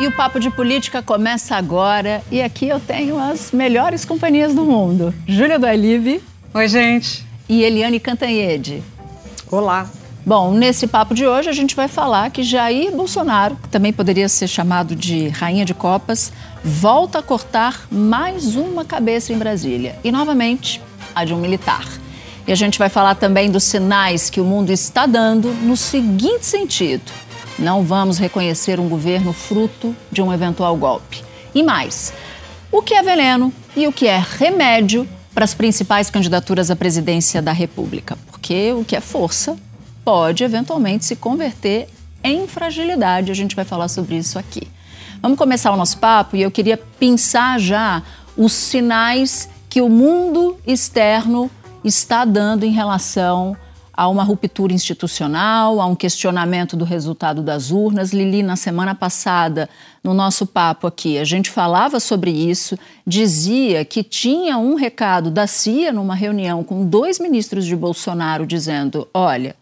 E o Papo de Política começa agora. E aqui eu tenho as melhores companhias do mundo. Júlia do Alive. Oi, gente. E Eliane Cantanhede. Olá. Bom, nesse papo de hoje a gente vai falar que Jair Bolsonaro, que também poderia ser chamado de rainha de copas, volta a cortar mais uma cabeça em Brasília. E novamente, a de um militar. E a gente vai falar também dos sinais que o mundo está dando no seguinte sentido não vamos reconhecer um governo fruto de um eventual golpe. E mais, o que é veneno e o que é remédio para as principais candidaturas à presidência da República? Porque o que é força pode eventualmente se converter em fragilidade. A gente vai falar sobre isso aqui. Vamos começar o nosso papo e eu queria pensar já os sinais que o mundo externo está dando em relação a uma ruptura institucional, a um questionamento do resultado das urnas. Lili, na semana passada, no nosso papo aqui, a gente falava sobre isso, dizia que tinha um recado da CIA numa reunião com dois ministros de Bolsonaro dizendo: olha,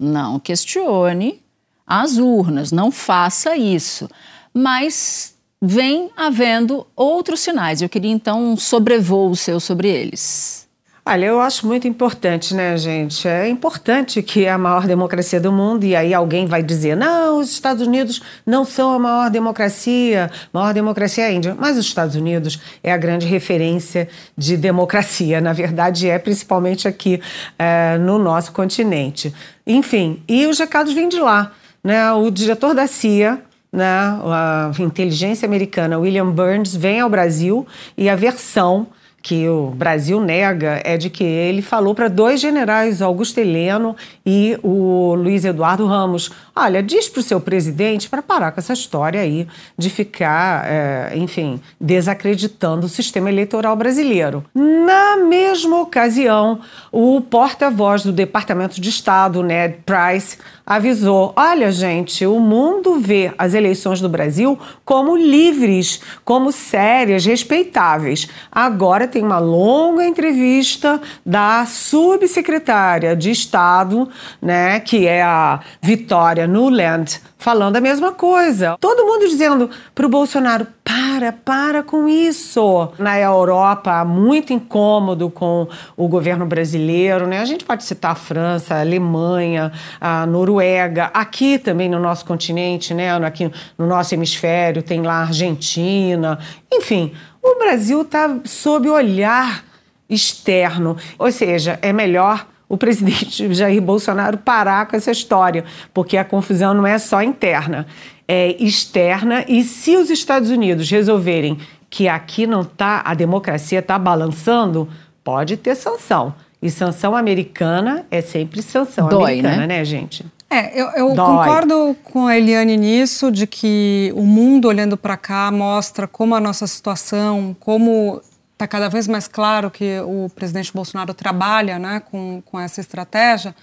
não questione as urnas, não faça isso. Mas vem havendo outros sinais. Eu queria então um sobrevoo seu sobre eles. Olha, eu acho muito importante, né, gente? É importante que é a maior democracia do mundo, e aí alguém vai dizer: não, os Estados Unidos não são a maior democracia, a maior democracia é a Índia. Mas os Estados Unidos é a grande referência de democracia, na verdade, é principalmente aqui é, no nosso continente. Enfim, e os recados vêm de lá. Né? O diretor da CIA, né, a inteligência americana, William Burns, vem ao Brasil e a versão que o Brasil nega é de que ele falou para dois generais, Augusto Heleno e o Luiz Eduardo Ramos: olha, diz para o seu presidente para parar com essa história aí de ficar, é, enfim, desacreditando o sistema eleitoral brasileiro. Na mesma ocasião, o porta-voz do Departamento de Estado, Ned Price, avisou: olha, gente, o mundo vê as eleições do Brasil como livres, como sérias, respeitáveis. Agora tem uma longa entrevista da subsecretária de Estado, né, que é a Vitória Nuland, falando a mesma coisa. Todo mundo dizendo para o Bolsonaro: para, para com isso. Na Europa, muito incômodo com o governo brasileiro, né? A gente pode citar a França, a Alemanha, a Noruega, aqui também no nosso continente, né? Aqui no nosso hemisfério, tem lá a Argentina, enfim. O Brasil está sob olhar externo, ou seja, é melhor o presidente Jair Bolsonaro parar com essa história, porque a confusão não é só interna, é externa. E se os Estados Unidos resolverem que aqui não tá, a democracia está balançando, pode ter sanção. E sanção americana é sempre sanção Dói, americana, né, né gente? É, eu, eu concordo com a Eliane nisso, de que o mundo olhando para cá mostra como a nossa situação, como está cada vez mais claro que o presidente Bolsonaro trabalha né, com, com essa estratégia.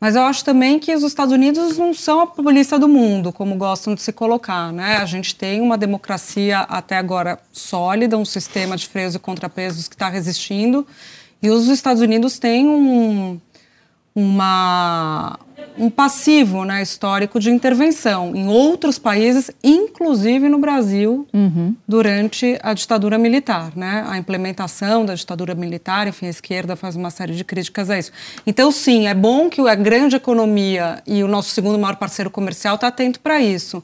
Mas eu acho também que os Estados Unidos não são a polícia do mundo, como gostam de se colocar. Né? A gente tem uma democracia até agora sólida, um sistema de freios e contrapesos que está resistindo. E os Estados Unidos têm um, uma, um passivo né, histórico de intervenção em outros países, inclusive no Brasil, uhum. durante a ditadura militar. Né? A implementação da ditadura militar, enfim, a esquerda faz uma série de críticas a isso. Então, sim, é bom que a grande economia e o nosso segundo maior parceiro comercial está atento para isso.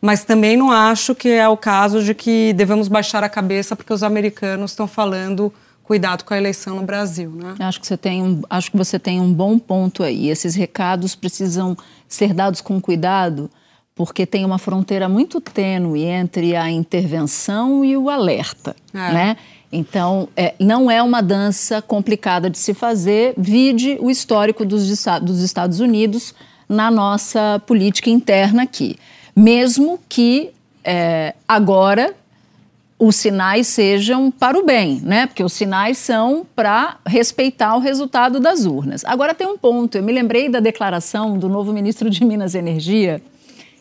Mas também não acho que é o caso de que devemos baixar a cabeça porque os americanos estão falando cuidado com a eleição no Brasil. Né? Acho que, você tem um, acho que você tem um bom ponto aí. Esses recados precisam ser dados com cuidado, porque tem uma fronteira muito tênue entre a intervenção e o alerta. É. Né? Então, é, não é uma dança complicada de se fazer, vide o histórico dos, dos Estados Unidos na nossa política interna aqui. Mesmo que é, agora os sinais sejam para o bem, né? Porque os sinais são para respeitar o resultado das urnas. Agora tem um ponto, eu me lembrei da declaração do novo ministro de Minas e Energia,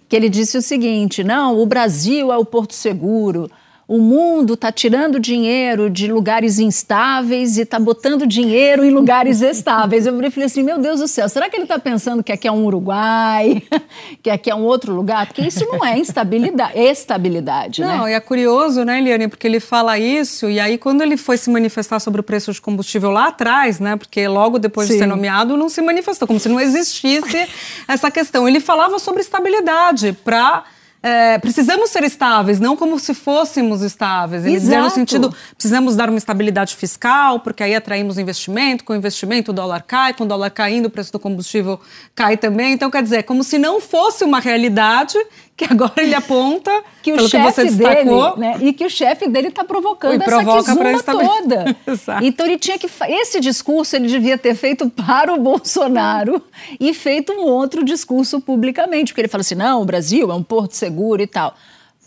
que ele disse o seguinte: não, o Brasil é o porto seguro, o mundo está tirando dinheiro de lugares instáveis e está botando dinheiro em lugares estáveis. Eu falei assim, meu Deus do céu, será que ele está pensando que aqui é um Uruguai, que aqui é um outro lugar? Porque isso não é instabilidade, estabilidade, não, né? e é curioso, né, Eliane, porque ele fala isso e aí quando ele foi se manifestar sobre o preço de combustível lá atrás, né, porque logo depois Sim. de ser nomeado não se manifestou, como se não existisse essa questão. Ele falava sobre estabilidade para é, precisamos ser estáveis, não como se fôssemos estáveis. Ele dizia no sentido, precisamos dar uma estabilidade fiscal, porque aí atraímos investimento, com investimento o dólar cai, com o dólar caindo o preço do combustível cai também. Então, quer dizer, como se não fosse uma realidade que agora ele aponta que o chefe dele, né, e que o chefe dele está provocando essa quizuma toda. então ele tinha que esse discurso ele devia ter feito para o Bolsonaro e feito um outro discurso publicamente, porque ele fala assim: "Não, o Brasil é um porto seguro e tal".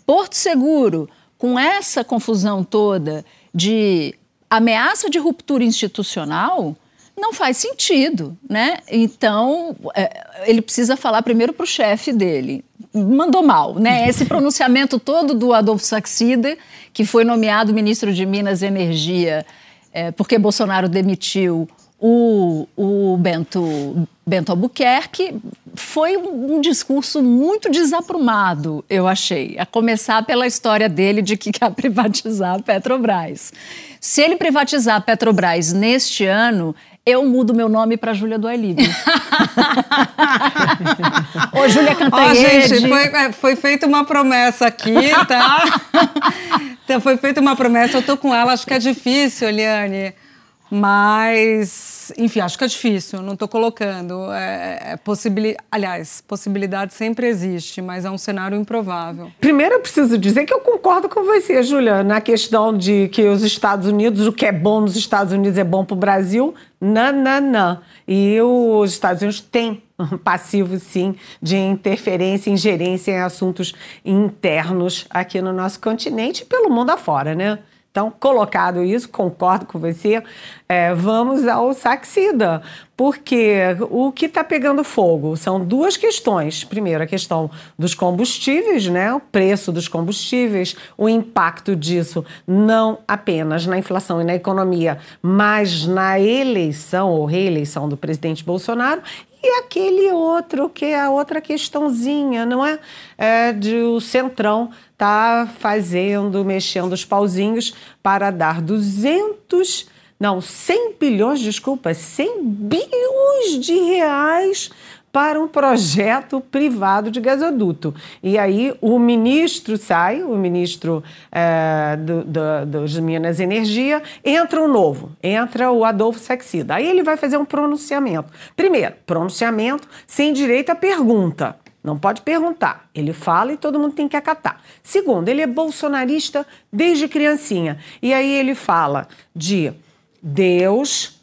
Porto seguro com essa confusão toda de ameaça de ruptura institucional, não faz sentido, né? Então, é, ele precisa falar primeiro para o chefe dele. Mandou mal, né? Esse pronunciamento todo do Adolfo Saxida, que foi nomeado ministro de Minas e Energia, é, porque Bolsonaro demitiu o, o Bento, Bento Albuquerque, foi um, um, discurso muito desaprumado, eu achei. A começar pela história dele de que quer privatizar a Petrobras. Se ele privatizar a Petrobras neste ano, eu mudo meu nome para Júlia do Livre. Ô, Júlia Cantanhede. Ó, gente, foi, é, foi feita uma promessa aqui, tá? então, foi feita uma promessa, eu tô com ela, acho que é difícil, Eliane. Mas, enfim, acho que é difícil, não estou colocando. É, é possibili... Aliás, possibilidade sempre existe, mas é um cenário improvável. Primeiro, eu preciso dizer que eu concordo com você, Júlia, na questão de que os Estados Unidos, o que é bom nos Estados Unidos é bom para o Brasil. Não, não, não. E os Estados Unidos têm passivo, sim, de interferência, ingerência em assuntos internos aqui no nosso continente e pelo mundo afora, né? Então, colocado isso, concordo com você, é, vamos ao Saxida, porque o que está pegando fogo são duas questões. Primeiro, a questão dos combustíveis, né? o preço dos combustíveis, o impacto disso não apenas na inflação e na economia, mas na eleição ou reeleição do presidente Bolsonaro e aquele outro, que é a outra questãozinha, não é? é de o Centrão tá fazendo, mexendo os pauzinhos para dar 200, não, 100 bilhões, desculpa, 100 bilhões de reais para um projeto privado de gasoduto. E aí o ministro sai, o ministro é, do, do, dos Minas Energia, entra um novo, entra o Adolfo Saxida. Aí ele vai fazer um pronunciamento. Primeiro, pronunciamento sem direito à pergunta. Não pode perguntar. Ele fala e todo mundo tem que acatar. Segundo, ele é bolsonarista desde criancinha. E aí ele fala de Deus,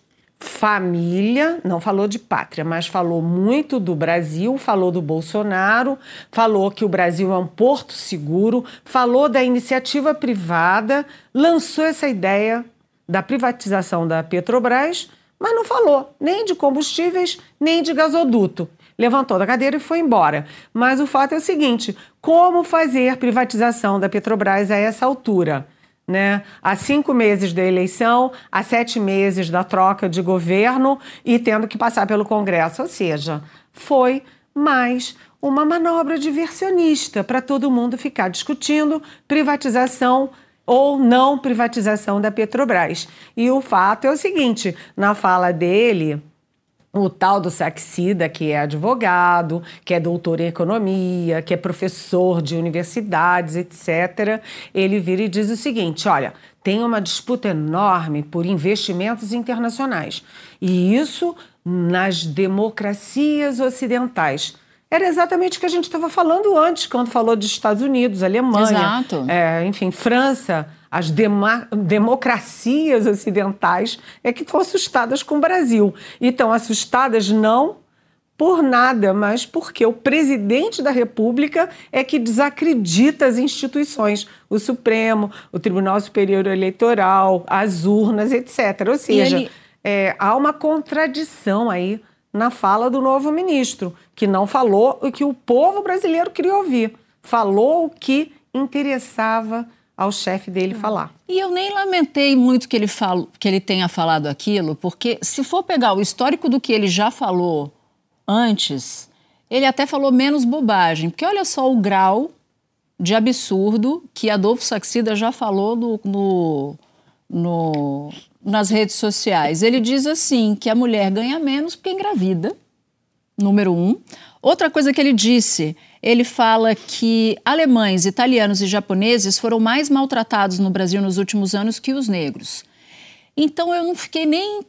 família, não falou de pátria, mas falou muito do Brasil, falou do Bolsonaro, falou que o Brasil é um porto seguro, falou da iniciativa privada, lançou essa ideia da privatização da Petrobras, mas não falou nem de combustíveis, nem de gasoduto. Levantou da cadeira e foi embora. Mas o fato é o seguinte: como fazer privatização da Petrobras a essa altura? Né? Há cinco meses da eleição, há sete meses da troca de governo e tendo que passar pelo Congresso. Ou seja, foi mais uma manobra diversionista para todo mundo ficar discutindo privatização ou não privatização da Petrobras. E o fato é o seguinte: na fala dele, o tal do Saxida, que é advogado, que é doutor em economia, que é professor de universidades, etc., ele vira e diz o seguinte: olha, tem uma disputa enorme por investimentos internacionais. E isso nas democracias ocidentais. Era exatamente o que a gente estava falando antes, quando falou dos Estados Unidos, Alemanha, é, enfim, França, As democracias ocidentais é que estão assustadas com o Brasil. E estão assustadas não por nada, mas porque o presidente da República é que desacredita as instituições, o Supremo, o Tribunal Superior Eleitoral, as urnas, etc. Ou seja, ele... é, há uma contradição aí na fala do novo ministro, que não falou o que o povo brasileiro queria ouvir, falou o que interessava ao chefe dele falar. E eu nem lamentei muito que ele, falo, que ele tenha falado aquilo, porque se for pegar o histórico do que ele já falou antes, ele até falou menos bobagem, porque olha só o grau de absurdo que Adolfo Saxida já falou no, no, no, nas redes sociais. Ele diz assim que a mulher ganha menos porque engravida, número um. Outra coisa que ele disse, ele fala que alemães, italianos e japoneses foram mais maltratados no Brasil nos últimos anos que os negros. Então eu não fiquei nem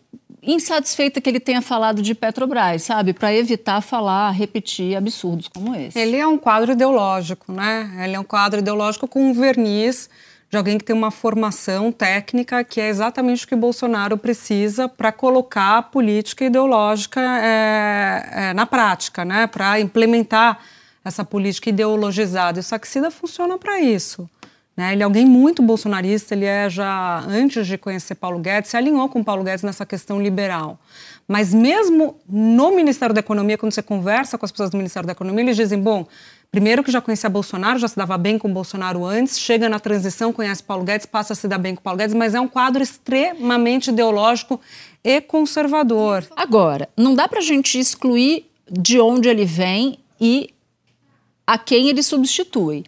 insatisfeita que ele tenha falado de Petrobras, sabe? Para evitar falar, repetir absurdos como esse. Ele é um quadro ideológico, né? Ele é um quadro ideológico com um verniz de alguém que tem uma formação técnica que é exatamente o que Bolsonaro precisa para colocar a política ideológica é, é, na prática, né? Para implementar essa política ideologizada. E o Saxida funciona para isso. Né? Ele é alguém muito bolsonarista, ele é já, antes de conhecer Paulo Guedes, se alinhou com Paulo Guedes nessa questão liberal. Mas mesmo no Ministério da Economia, quando você conversa com as pessoas do Ministério da Economia, eles dizem, bom, primeiro que já conhecia Bolsonaro, já se dava bem com Bolsonaro antes, chega na transição, conhece Paulo Guedes, passa a se dar bem com Paulo Guedes, mas é um quadro extremamente ideológico e conservador. Agora, não dá para a gente excluir de onde ele vem e a quem ele substitui.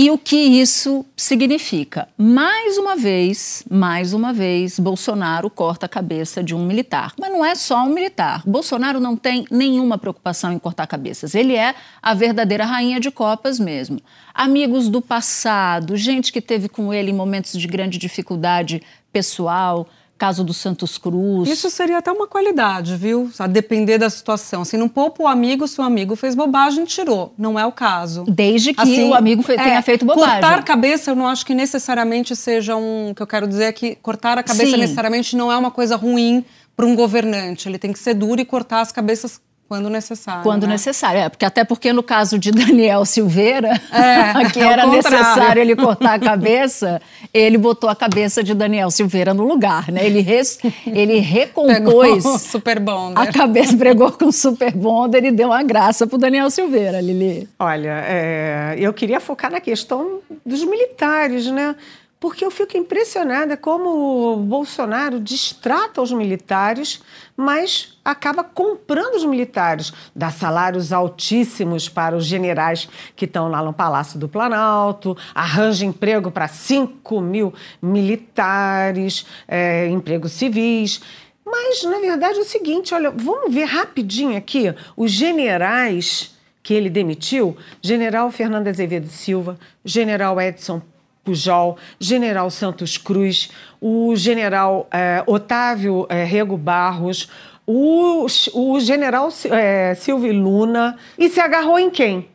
E o que isso significa? Mais uma vez, mais uma vez, Bolsonaro corta a cabeça de um militar. Mas não é só um militar. Bolsonaro não tem nenhuma preocupação em cortar cabeças. Ele é a verdadeira rainha de copas mesmo. Amigos do passado, gente que teve com ele em momentos de grande dificuldade pessoal, caso do Santos Cruz. Isso seria até uma qualidade, viu? A depender da situação. Se não poupa o amigo, se o amigo fez bobagem, tirou. Não é o caso. Desde que assim, o amigo é, tenha feito bobagem. Cortar cabeça, eu não acho que necessariamente seja um. O que eu quero dizer é que cortar a cabeça Sim. necessariamente não é uma coisa ruim para um governante. Ele tem que ser duro e cortar as cabeças quando necessário. Quando né? necessário, é, porque até porque no caso de Daniel Silveira, é, que era necessário ele cortar a cabeça, ele botou a cabeça de Daniel Silveira no lugar, né? Ele, res, ele recompôs super bonder. a cabeça, pregou com super bonder e deu uma graça pro Daniel Silveira, Lili. Olha, é, eu queria focar na questão dos militares, né? Porque eu fico impressionada como o Bolsonaro distrata os militares, mas acaba comprando os militares, dá salários altíssimos para os generais que estão lá no Palácio do Planalto, arranja emprego para 5 mil militares, é, empregos civis. Mas, na verdade, é o seguinte: olha, vamos ver rapidinho aqui os generais que ele demitiu: General Fernando Azevedo Silva, General Edson Pujol, General Santos Cruz, o General eh, Otávio eh, Rego Barros, o, o General eh, Silvio Luna e se agarrou em quem?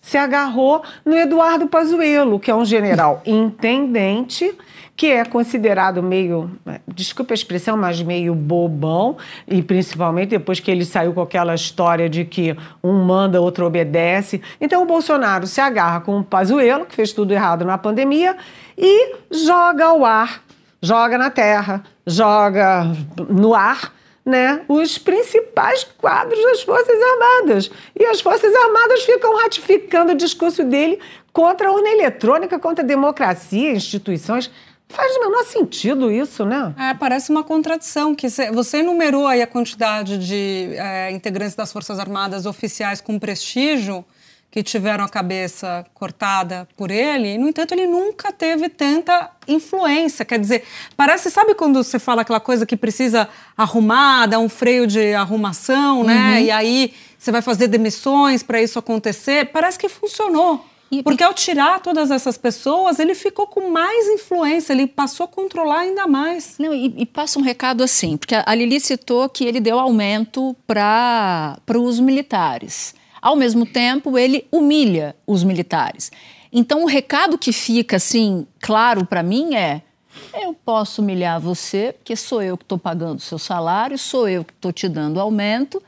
Se agarrou no Eduardo Pazuello, que é um general intendente que é considerado meio, desculpa a expressão, mas meio bobão, e principalmente depois que ele saiu com aquela história de que um manda, outro obedece. Então o Bolsonaro se agarra com o Pazuello, que fez tudo errado na pandemia, e joga ao ar, joga na terra, joga no ar, né, os principais quadros das Forças Armadas. E as Forças Armadas ficam ratificando o discurso dele contra a urna eletrônica, contra a democracia, instituições. Faz o menor sentido isso, né? É, parece uma contradição. que Você enumerou aí a quantidade de é, integrantes das Forças Armadas oficiais com prestígio que tiveram a cabeça cortada por ele, no entanto, ele nunca teve tanta influência. Quer dizer, parece, sabe quando você fala aquela coisa que precisa arrumar, dar um freio de arrumação, né? Uhum. E aí você vai fazer demissões para isso acontecer? Parece que funcionou. Porque ao tirar todas essas pessoas, ele ficou com mais influência, ele passou a controlar ainda mais. Não, e, e passa um recado assim, porque a Lili citou que ele deu aumento para os militares. Ao mesmo tempo, ele humilha os militares. Então, o recado que fica assim claro para mim é: eu posso humilhar você, porque sou eu que estou pagando o seu salário, sou eu que estou te dando aumento.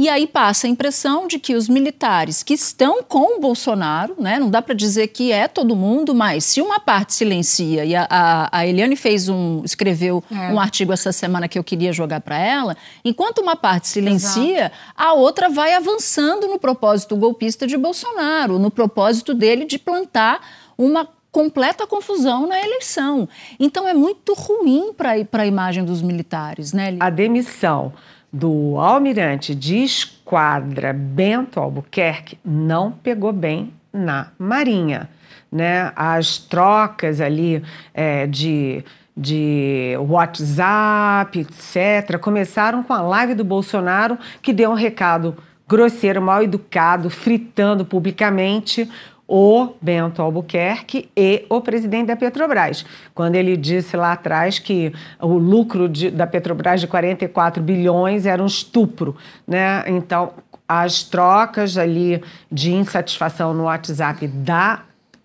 E aí passa a impressão de que os militares que estão com o Bolsonaro, né, não dá para dizer que é todo mundo, mas se uma parte silencia, e a, a, a Eliane fez um, escreveu é. um artigo essa semana que eu queria jogar para ela, enquanto uma parte silencia, Exato. a outra vai avançando no propósito golpista de Bolsonaro, no propósito dele de plantar uma completa confusão na eleição. Então é muito ruim para a imagem dos militares, né? A demissão do almirante de esquadra Bento Albuquerque não pegou bem na Marinha. Né? As trocas ali é, de, de WhatsApp, etc., começaram com a live do Bolsonaro, que deu um recado grosseiro, mal educado, fritando publicamente o Bento Albuquerque e o presidente da Petrobras. Quando ele disse lá atrás que o lucro de, da Petrobras de 44 bilhões era um estupro, né? Então, as trocas ali de insatisfação no WhatsApp da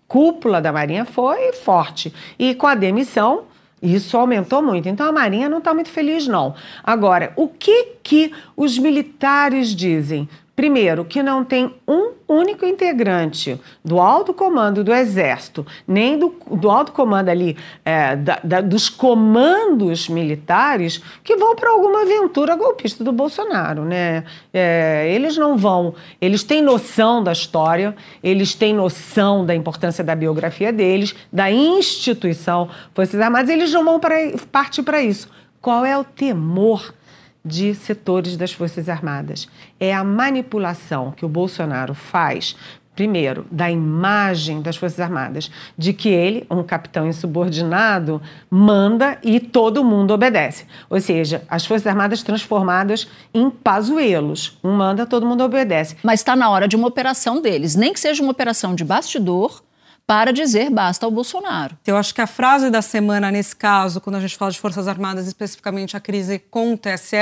cúpula da Marinha foi forte. E com a demissão, isso aumentou muito. Então a Marinha não está muito feliz, não. Agora, o que, que os militares dizem? Primeiro, que não tem um único integrante do alto comando do Exército, nem do, do alto comando ali, é, da, da, dos comandos militares, que vão para alguma aventura golpista do Bolsonaro. Né? É, eles não vão, eles têm noção da história, eles têm noção da importância da biografia deles, da instituição Armadas, eles não vão pra, partir para isso. Qual é o temor? De setores das Forças Armadas. É a manipulação que o Bolsonaro faz primeiro, da imagem das Forças Armadas, de que ele, um capitão insubordinado, manda e todo mundo obedece. Ou seja, as Forças Armadas transformadas em pazuelos. Um manda, todo mundo obedece. Mas está na hora de uma operação deles, nem que seja uma operação de bastidor, para dizer basta ao Bolsonaro. Eu acho que a frase da semana, nesse caso, quando a gente fala de Forças Armadas, especificamente a crise com o TSE,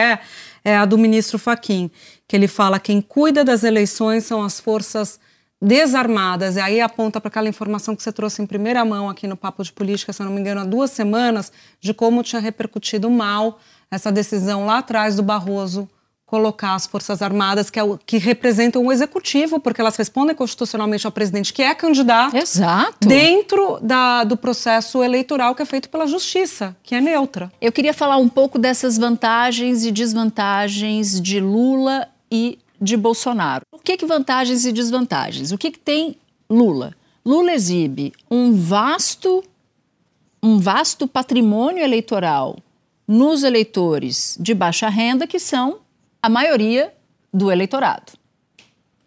é a do ministro Faquim, que ele fala: quem cuida das eleições são as forças desarmadas. E aí aponta para aquela informação que você trouxe em primeira mão aqui no Papo de Política, se eu não me engano, há duas semanas, de como tinha repercutido mal essa decisão lá atrás do Barroso colocar as Forças Armadas, que, é o, que representam o executivo, porque elas respondem constitucionalmente ao presidente, que é candidato, Exato. dentro da, do processo eleitoral que é feito pela Justiça, que é neutra. Eu queria falar um pouco dessas vantagens e desvantagens de Lula e de Bolsonaro. O que, que vantagens e desvantagens? O que, que tem Lula? Lula exibe um vasto, um vasto patrimônio eleitoral nos eleitores de baixa renda, que são a maioria do eleitorado.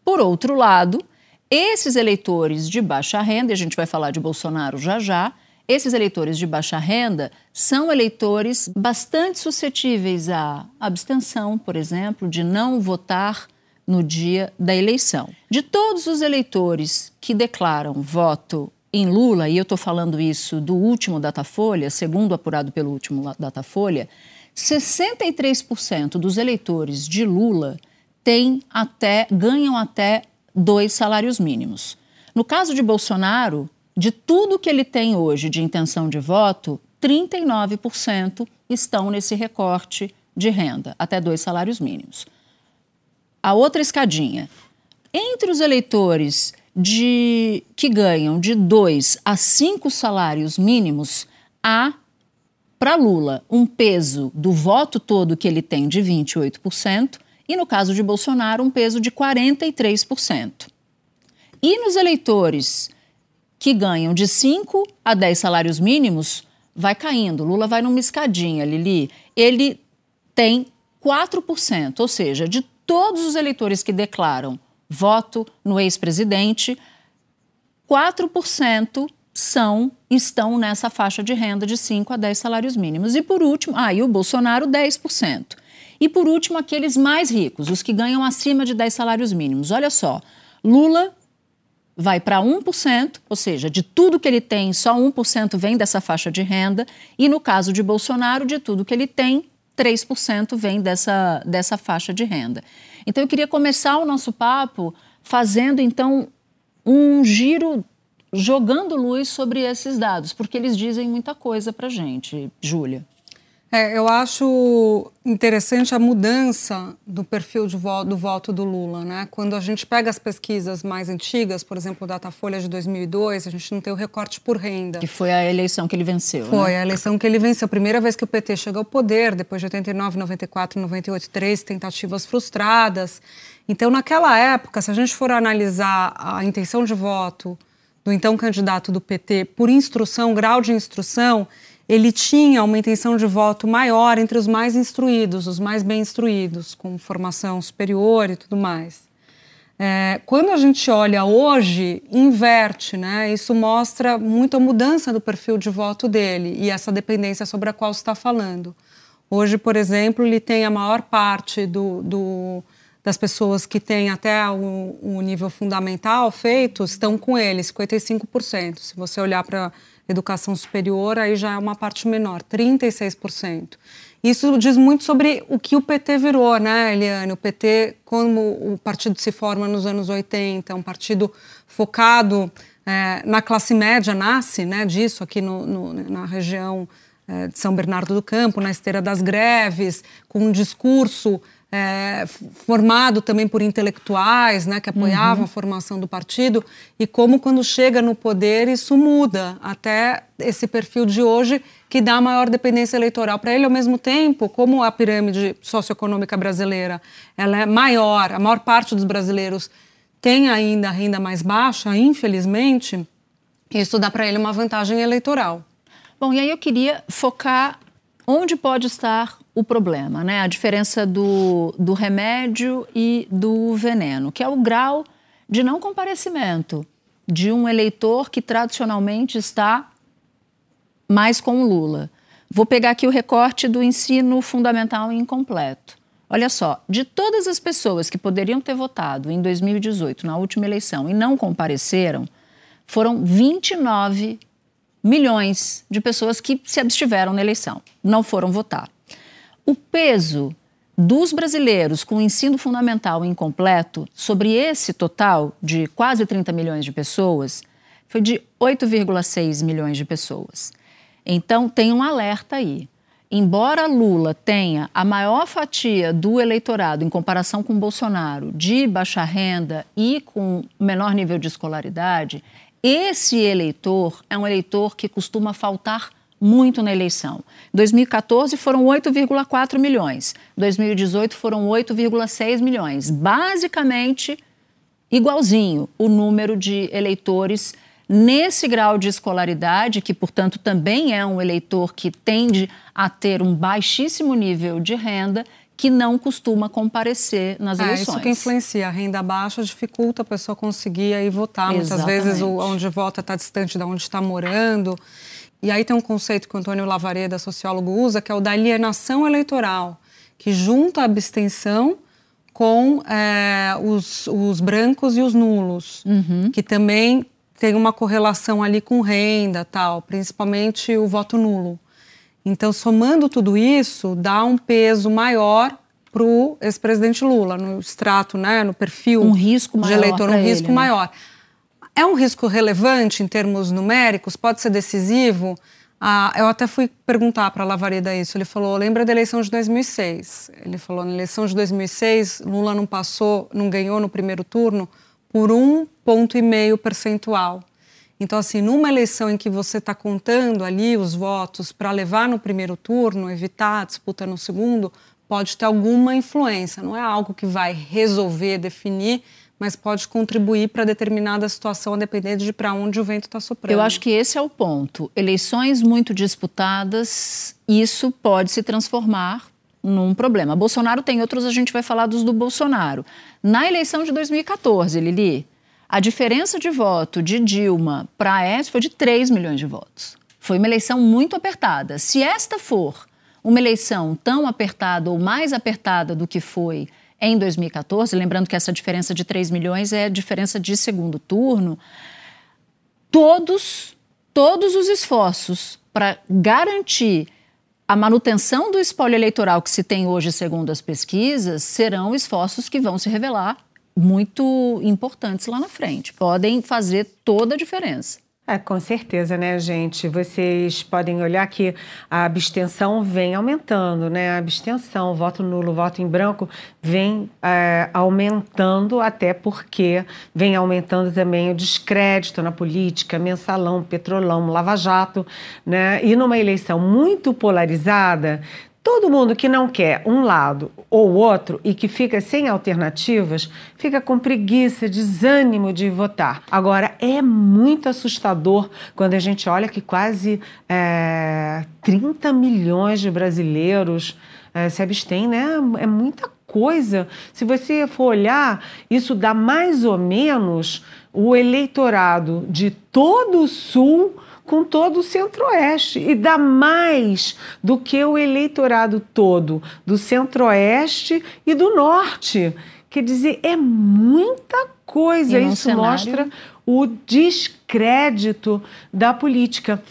Por outro lado, esses eleitores de baixa renda, e a gente vai falar de Bolsonaro já já, esses eleitores de baixa renda são eleitores bastante suscetíveis à abstenção, por exemplo, de não votar no dia da eleição. De todos os eleitores que declaram voto em Lula, e eu estou falando isso do último Datafolha, segundo apurado pelo último Datafolha, 63% dos eleitores de Lula têm até, ganham até dois salários mínimos. No caso de Bolsonaro, de tudo que ele tem hoje de intenção de voto, 39% estão nesse recorte de renda, até dois salários mínimos. A outra escadinha. Entre os eleitores de, que ganham de dois a cinco salários mínimos, há para Lula, um peso do voto todo que ele tem de 28%, e no caso de Bolsonaro, um peso de 43%. E nos eleitores que ganham de 5 a 10 salários mínimos, vai caindo. Lula vai numa escadinha, Lili. Ele tem 4%, ou seja, de todos os eleitores que declaram voto no ex-presidente, 4% são estão nessa faixa de renda de 5 a 10 salários mínimos. E por último, aí ah, o Bolsonaro 10%. E por último, aqueles mais ricos, os que ganham acima de 10 salários mínimos. Olha só, Lula vai para 1%, ou seja, de tudo que ele tem, só 1% vem dessa faixa de renda, e no caso de Bolsonaro, de tudo que ele tem, 3% vem dessa, dessa faixa de renda. Então eu queria começar o nosso papo fazendo então um giro jogando luz sobre esses dados, porque eles dizem muita coisa para gente, Júlia. É, eu acho interessante a mudança do perfil voto, do voto do Lula. Né? Quando a gente pega as pesquisas mais antigas, por exemplo, o Datafolha de 2002, a gente não tem o recorte por renda. Que foi a eleição que ele venceu. Foi né? a eleição que ele venceu. A primeira vez que o PT chegou ao poder, depois de 89, 94, 98, três tentativas frustradas. Então, naquela época, se a gente for analisar a intenção de voto do então candidato do PT por instrução, grau de instrução, ele tinha uma intenção de voto maior entre os mais instruídos, os mais bem instruídos, com formação superior e tudo mais. É, quando a gente olha hoje, inverte, né? Isso mostra muito a mudança do perfil de voto dele e essa dependência sobre a qual está falando. Hoje, por exemplo, ele tem a maior parte do, do das pessoas que têm até o, o nível fundamental feito estão com ele, 55%. Se você olhar para educação superior, aí já é uma parte menor, 36%. Isso diz muito sobre o que o PT virou, né, Eliane? O PT, como o partido se forma nos anos 80, um partido focado é, na classe média, nasce né, disso aqui no, no, na região é, de São Bernardo do Campo, na esteira das greves, com um discurso é, formado também por intelectuais, né, que apoiavam uhum. a formação do partido, e como quando chega no poder isso muda até esse perfil de hoje que dá maior dependência eleitoral para ele, ao mesmo tempo, como a pirâmide socioeconômica brasileira ela é maior, a maior parte dos brasileiros tem ainda a renda mais baixa, infelizmente, isso dá para ele uma vantagem eleitoral. Bom, e aí eu queria focar onde pode estar o problema, né? A diferença do, do remédio e do veneno, que é o grau de não comparecimento de um eleitor que tradicionalmente está mais com o Lula. Vou pegar aqui o recorte do ensino fundamental incompleto. Olha só, de todas as pessoas que poderiam ter votado em 2018, na última eleição, e não compareceram, foram 29 milhões de pessoas que se abstiveram na eleição, não foram votar. O peso dos brasileiros com ensino fundamental incompleto sobre esse total de quase 30 milhões de pessoas foi de 8,6 milhões de pessoas. Então, tem um alerta aí. Embora Lula tenha a maior fatia do eleitorado em comparação com Bolsonaro de baixa renda e com menor nível de escolaridade, esse eleitor é um eleitor que costuma faltar muito na eleição. Em 2014 foram 8,4 milhões, 2018 foram 8,6 milhões. Basicamente, igualzinho o número de eleitores nesse grau de escolaridade, que, portanto, também é um eleitor que tende a ter um baixíssimo nível de renda, que não costuma comparecer nas é, eleições. Isso que influencia. A renda baixa dificulta a pessoa conseguir aí votar. Exatamente. Muitas vezes o, onde vota está distante de onde está morando. E aí tem um conceito que o Antônio Lavareda, sociólogo, usa, que é o da alienação eleitoral, que junta a abstenção com é, os, os, brancos e os nulos, uhum. que também tem uma correlação ali com renda, tal, principalmente o voto nulo. Então, somando tudo isso, dá um peso maior para o ex-presidente Lula, no extrato, né, no perfil um risco maior de eleitor, um ele, risco né? É um risco relevante em termos numéricos? Pode ser decisivo? Ah, eu até fui perguntar para a Lavareda isso. Ele falou: lembra da eleição de 2006? Ele falou: na eleição de 2006, Lula não passou, não ganhou no primeiro turno por um ponto e meio percentual. Então, assim, numa eleição em que você está contando ali os votos para levar no primeiro turno, evitar a disputa no segundo, pode ter alguma influência. Não é algo que vai resolver, definir, mas pode contribuir para determinada situação, a depender de para onde o vento está soprando. Eu acho que esse é o ponto. Eleições muito disputadas, isso pode se transformar num problema. Bolsonaro tem outros, a gente vai falar dos do Bolsonaro. Na eleição de 2014, Lili, a diferença de voto de Dilma para Aécio foi de 3 milhões de votos. Foi uma eleição muito apertada. Se esta for uma eleição tão apertada ou mais apertada do que foi em 2014, lembrando que essa diferença de 3 milhões é a diferença de segundo turno, todos, todos os esforços para garantir a manutenção do espólio eleitoral que se tem hoje, segundo as pesquisas, serão esforços que vão se revelar muito importantes lá na frente. Podem fazer toda a diferença. É, com certeza, né, gente? Vocês podem olhar que a abstenção vem aumentando, né? A abstenção, voto nulo, voto em branco, vem é, aumentando, até porque vem aumentando também o descrédito na política, mensalão, petrolão, lava-jato, né? E numa eleição muito polarizada, Todo mundo que não quer um lado ou outro e que fica sem alternativas, fica com preguiça, desânimo de votar. Agora, é muito assustador quando a gente olha que quase é, 30 milhões de brasileiros é, se abstêm, né? É muita coisa. Se você for olhar, isso dá mais ou menos o eleitorado de todo o Sul com todo o Centro-Oeste e dá mais do que o eleitorado todo do Centro-Oeste e do Norte. Quer dizer, é muita coisa. Isso cenário... mostra o descrédito da política.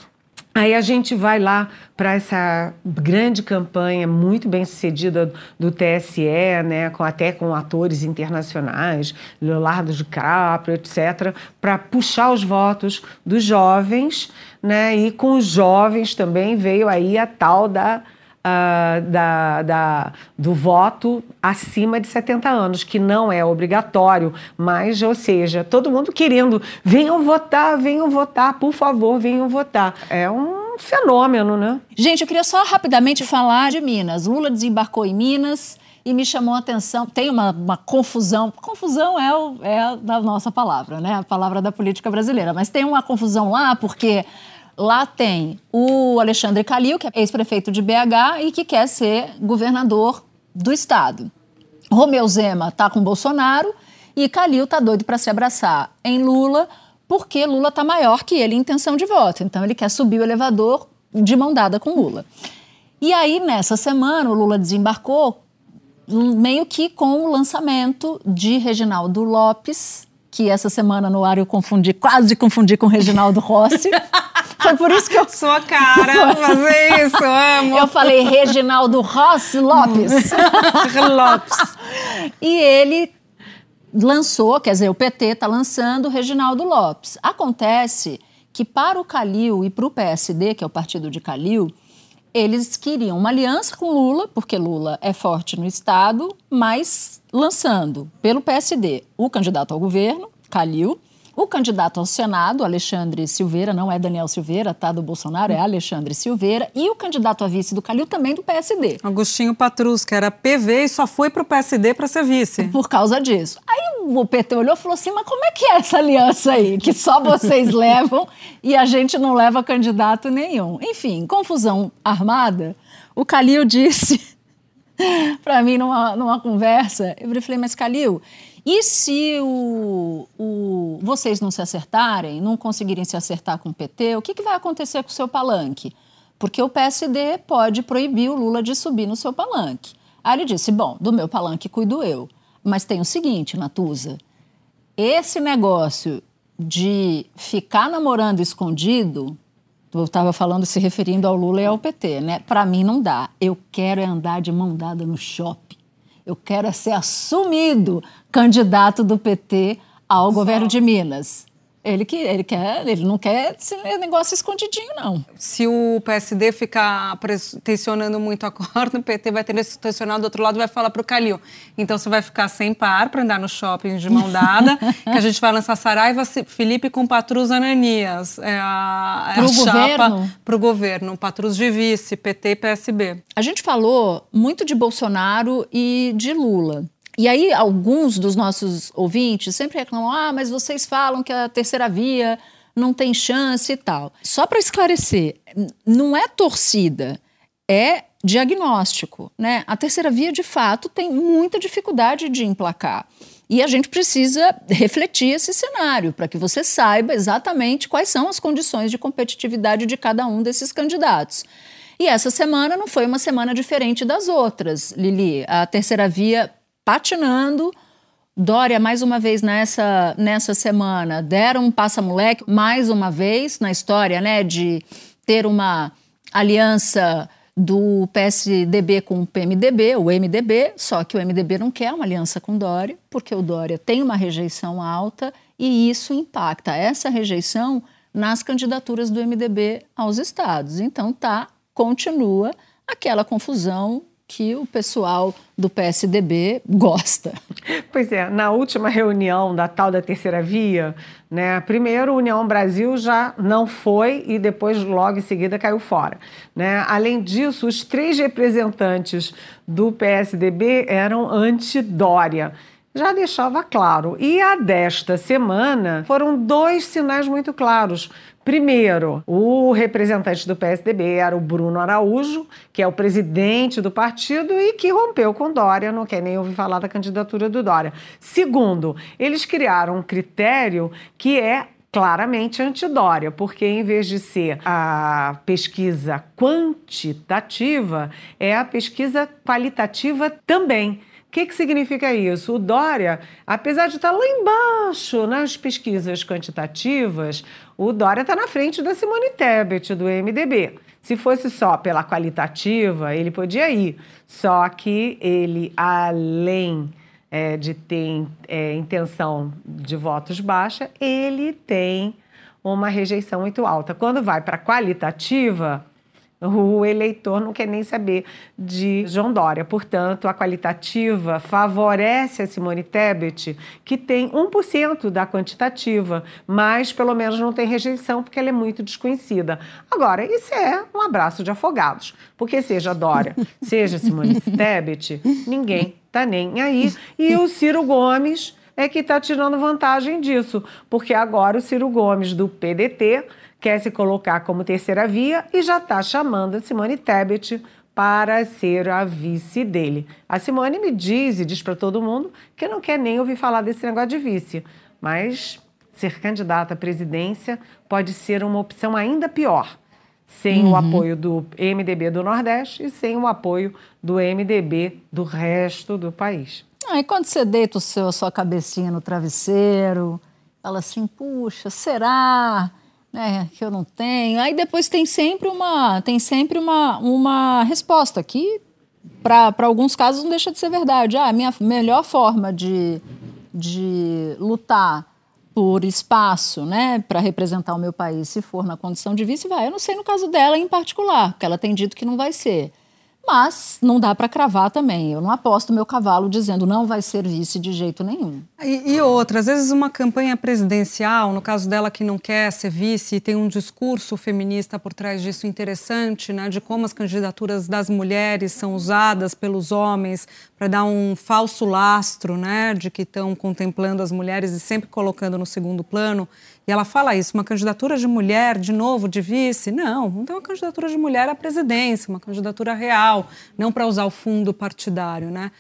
Aí a gente vai lá para essa grande campanha muito bem sucedida do TSE, né, com, até com atores internacionais, Leonardo DiCaprio, etc., para puxar os votos dos jovens, né, e com os jovens também veio aí a tal da uh, da, da, do voto acima de 70 anos, que não é obrigatório, mas, ou seja, todo mundo querendo, venham votar, venham votar, por favor, venham votar. É um fenômeno, né? Gente, eu queria só rapidamente falar de Minas. Lula desembarcou em Minas e me chamou a atenção. Tem uma, uma confusão. Confusão é, o, é a nossa palavra, né? A palavra da política brasileira. Mas tem uma confusão lá porque Lá tem o Alexandre Calil, que é ex-prefeito de BH e que quer ser governador do estado. Romeu Zema está com Bolsonaro e Calil está doido para se abraçar em Lula, porque Lula está maior que ele em intenção de voto. Então ele quer subir o elevador de mão dada com Lula. E aí, nessa semana, o Lula desembarcou meio que com o lançamento de Reginaldo Lopes, que essa semana no ar eu confundi, quase confundi com Reginaldo Rossi. Foi por isso que eu. Sua cara fazer isso, amo. Eu falei Reginaldo Rossi Lopes. Lopes. E ele lançou, quer dizer, o PT está lançando Reginaldo Lopes. Acontece que para o Calil e para o PSD, que é o partido de Calil, eles queriam uma aliança com Lula, porque Lula é forte no Estado, mas lançando pelo PSD o candidato ao governo, Calil, o candidato ao Senado, Alexandre Silveira, não é Daniel Silveira, tá? Do Bolsonaro, é Alexandre Silveira. E o candidato a vice do Calil também do PSD. Agostinho Patrus, que era PV e só foi para o PSD para ser vice. Por causa disso. Aí o PT olhou e falou assim: mas como é que é essa aliança aí? Que só vocês levam e a gente não leva candidato nenhum. Enfim, confusão armada. O Calil disse para mim numa, numa conversa, eu falei, mas Calil, e se o, o, vocês não se acertarem, não conseguirem se acertar com o PT, o que, que vai acontecer com o seu palanque? Porque o PSD pode proibir o Lula de subir no seu palanque. Aí ele disse: Bom, do meu palanque cuido eu. Mas tem o seguinte, Natuza: esse negócio de ficar namorando escondido, eu estava falando se referindo ao Lula e ao PT, né? Para mim não dá. Eu quero é andar de mão dada no shopping. Eu quero é ser assumido candidato do PT ao Só. governo de Minas. Ele, que, ele, quer, ele não quer esse negócio escondidinho, não. Se o PSD ficar tensionando muito a corda, o PT vai ter tensionado do outro lado e vai falar para o Calil. Então você vai ficar sem par para andar no shopping de mão dada, que a gente vai lançar Saraiva Felipe com Patrus Ananias. É a, é a chapa para o governo. Patrus de vice, PT e PSB. A gente falou muito de Bolsonaro e de Lula. E aí, alguns dos nossos ouvintes sempre reclamam: ah, mas vocês falam que a terceira via não tem chance e tal. Só para esclarecer, não é torcida, é diagnóstico. Né? A terceira via, de fato, tem muita dificuldade de emplacar. E a gente precisa refletir esse cenário para que você saiba exatamente quais são as condições de competitividade de cada um desses candidatos. E essa semana não foi uma semana diferente das outras, Lili. A terceira via patinando. Dória, mais uma vez nessa, nessa semana, deram um passa-moleque, mais uma vez na história, né, de ter uma aliança do PSDB com o PMDB, o MDB, só que o MDB não quer uma aliança com Dória, porque o Dória tem uma rejeição alta e isso impacta essa rejeição nas candidaturas do MDB aos estados. Então tá, continua aquela confusão que o pessoal do PSDB gosta. Pois é, na última reunião da tal da terceira via, né, primeiro União Brasil já não foi e depois logo em seguida caiu fora. Né? Além disso, os três representantes do PSDB eram anti-Dória já deixava claro. E a desta semana foram dois sinais muito claros. Primeiro, o representante do PSDB era o Bruno Araújo, que é o presidente do partido e que rompeu com Dória, não quer nem ouvir falar da candidatura do Dória. Segundo, eles criaram um critério que é claramente antidória, porque em vez de ser a pesquisa quantitativa, é a pesquisa qualitativa também que, que significa isso? O Dória, apesar de estar lá embaixo nas pesquisas quantitativas, o Dória está na frente da Simone Tebet, do MDB. Se fosse só pela qualitativa, ele podia ir. Só que ele, além é, de ter é, intenção de votos baixa, ele tem uma rejeição muito alta. Quando vai para a qualitativa, o eleitor não quer nem saber de João Dória. Portanto, a qualitativa favorece a Simone Tebet, que tem 1% da quantitativa, mas pelo menos não tem rejeição porque ela é muito desconhecida. Agora, isso é um abraço de afogados, porque seja Dória, seja Simone Tebet, ninguém está nem aí. E o Ciro Gomes é que está tirando vantagem disso, porque agora o Ciro Gomes do PDT quer se colocar como terceira via e já está chamando a Simone Tebet para ser a vice dele. A Simone me diz e diz para todo mundo que não quer nem ouvir falar desse negócio de vice, mas ser candidata à presidência pode ser uma opção ainda pior, sem uhum. o apoio do MDB do Nordeste e sem o apoio do MDB do resto do país. Ah, e quando você deita o seu, a sua cabecinha no travesseiro, fala assim, puxa, será? Né, que eu não tenho. Aí depois tem sempre uma, tem sempre uma, uma resposta que, para alguns casos, não deixa de ser verdade. Ah, a minha melhor forma de, de lutar por espaço, né, para representar o meu país, se for na condição de vice, vai. Eu não sei no caso dela em particular, porque ela tem dito que não vai ser. Mas não dá para cravar também. Eu não aposto meu cavalo dizendo não vai ser vice de jeito nenhum. E, e outra, às vezes uma campanha presidencial, no caso dela que não quer ser vice, tem um discurso feminista por trás disso interessante, né, de como as candidaturas das mulheres são usadas pelos homens para dar um falso lastro, né, de que estão contemplando as mulheres e sempre colocando no segundo plano. E ela fala isso, uma candidatura de mulher, de novo, de vice? Não, não tem uma candidatura de mulher à presidência, uma candidatura real, não para usar o fundo partidário, né?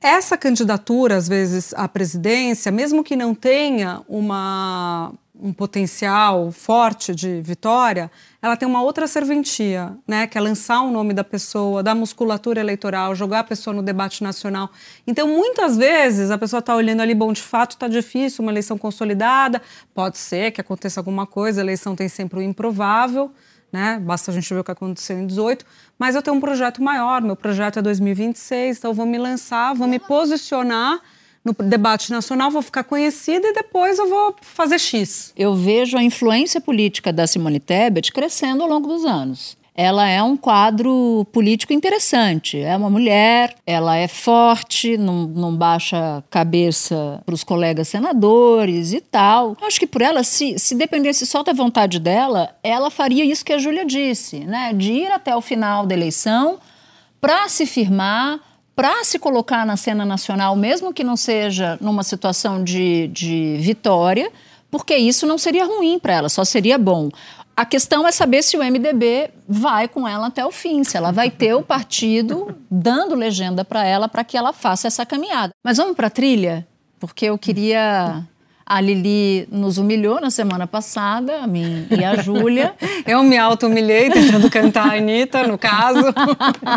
Essa candidatura, às vezes, à presidência, mesmo que não tenha uma um potencial forte de vitória, ela tem uma outra serventia, né, que é lançar o nome da pessoa, da musculatura eleitoral, jogar a pessoa no debate nacional. Então, muitas vezes, a pessoa está olhando ali, bom, de fato está difícil, uma eleição consolidada, pode ser que aconteça alguma coisa, a eleição tem sempre o improvável, né, basta a gente ver o que aconteceu em 18, mas eu tenho um projeto maior, meu projeto é 2026, então eu vou me lançar, vou me posicionar no debate nacional, vou ficar conhecida e depois eu vou fazer X. Eu vejo a influência política da Simone Tebet crescendo ao longo dos anos. Ela é um quadro político interessante. É uma mulher, ela é forte, não, não baixa cabeça para os colegas senadores e tal. Acho que por ela, se, se dependesse só da vontade dela, ela faria isso que a Júlia disse, né? De ir até o final da eleição para se firmar para se colocar na cena nacional, mesmo que não seja numa situação de, de vitória, porque isso não seria ruim para ela, só seria bom. A questão é saber se o MDB vai com ela até o fim, se ela vai ter o partido dando legenda para ela para que ela faça essa caminhada. Mas vamos para a trilha, porque eu queria A Lili nos humilhou na semana passada, a mim e a Júlia. Eu me auto-humilhei tentando cantar a Anitta, no caso.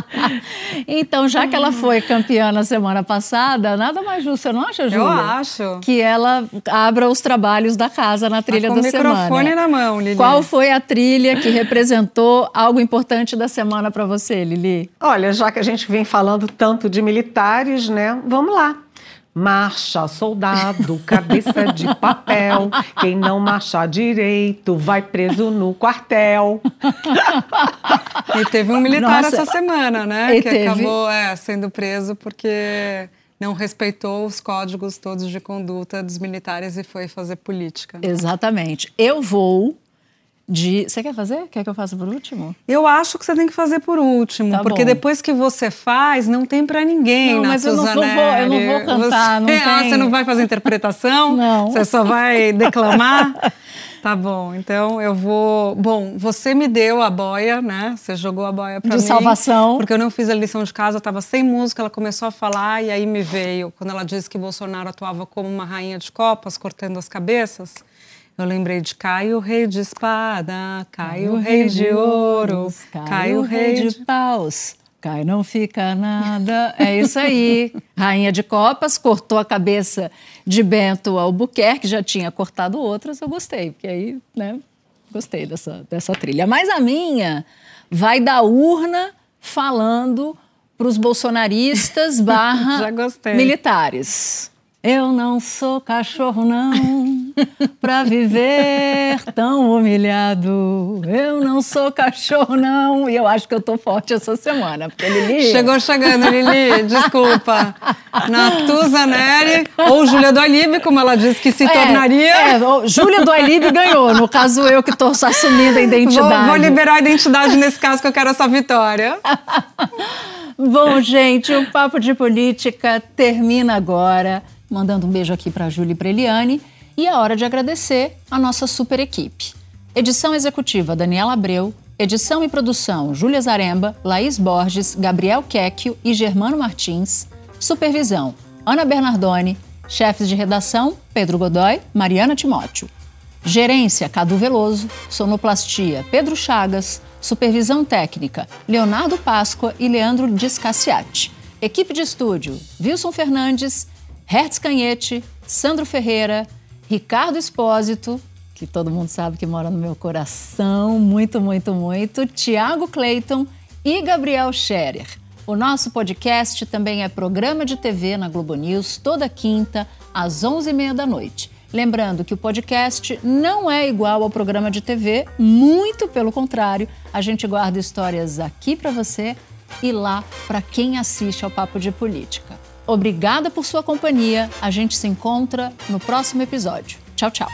então, já que ela foi campeã na semana passada, nada mais justo, você não acha, Júlia? Eu acho. Que ela abra os trabalhos da casa na trilha tá da semana. Com o microfone na mão, Lili. Qual foi a trilha que representou algo importante da semana para você, Lili? Olha, já que a gente vem falando tanto de militares, né? Vamos lá. Marcha, soldado, cabeça de papel. Quem não marchar direito vai preso no quartel. E teve um militar Nossa. essa semana, né? E que teve... acabou é, sendo preso porque não respeitou os códigos todos de conduta dos militares e foi fazer política. Exatamente. Eu vou de. Você quer fazer? Quer que eu faça por último? Eu acho que você tem que fazer por último, tá porque bom. depois que você faz, não tem para ninguém. Não, mas eu não, não, vou, eu não vou cantar. Você, não ah, você não vai fazer interpretação? não. Você só vai declamar? Tá bom, então eu vou. Bom, você me deu a boia, né? Você jogou a boia para mim. De salvação. Porque eu não fiz a lição de casa, eu estava sem música, ela começou a falar e aí me veio, quando ela disse que Bolsonaro atuava como uma rainha de copas, cortando as cabeças. Eu lembrei de Caio, rei de espada, Caio, rei de ouro, Caio, rei de paus. Cai, não fica nada. É isso aí. Rainha de Copas cortou a cabeça de Bento Albuquerque, já tinha cortado outras, eu gostei, porque aí, né, gostei dessa, dessa trilha. Mas a minha vai da urna falando para os bolsonaristas barra militares. Eu não sou cachorro, não, pra viver tão humilhado. Eu não sou cachorro, não. E eu acho que eu tô forte essa semana, porque Lili... Chegou chegando, Lili, desculpa. Natuza Neri, ou Júlia do Alibe, como ela disse que se é, tornaria. É, Júlia do Alibe ganhou, no caso eu que tô assumindo a identidade. Vou, vou liberar a identidade nesse caso, que eu quero essa vitória. Bom, gente, o Papo de Política termina agora mandando um beijo aqui para a Júlia e para Eliane. E é hora de agradecer a nossa super equipe. Edição executiva Daniela Abreu, edição e produção Júlia Zaremba, Laís Borges, Gabriel Quecchio e Germano Martins. Supervisão Ana Bernardoni, chefes de redação Pedro Godoy, Mariana Timóteo. Gerência Cadu Veloso, sonoplastia Pedro Chagas, supervisão técnica Leonardo Páscoa e Leandro Discassiati. Equipe de estúdio Wilson Fernandes Hertz Canhete, Sandro Ferreira, Ricardo Espósito, que todo mundo sabe que mora no meu coração, muito, muito, muito, Tiago Clayton e Gabriel Scherer. O nosso podcast também é programa de TV na Globo News, toda quinta, às 11h30 da noite. Lembrando que o podcast não é igual ao programa de TV, muito pelo contrário, a gente guarda histórias aqui para você e lá para quem assiste ao Papo de Política. Obrigada por sua companhia. A gente se encontra no próximo episódio. Tchau, tchau.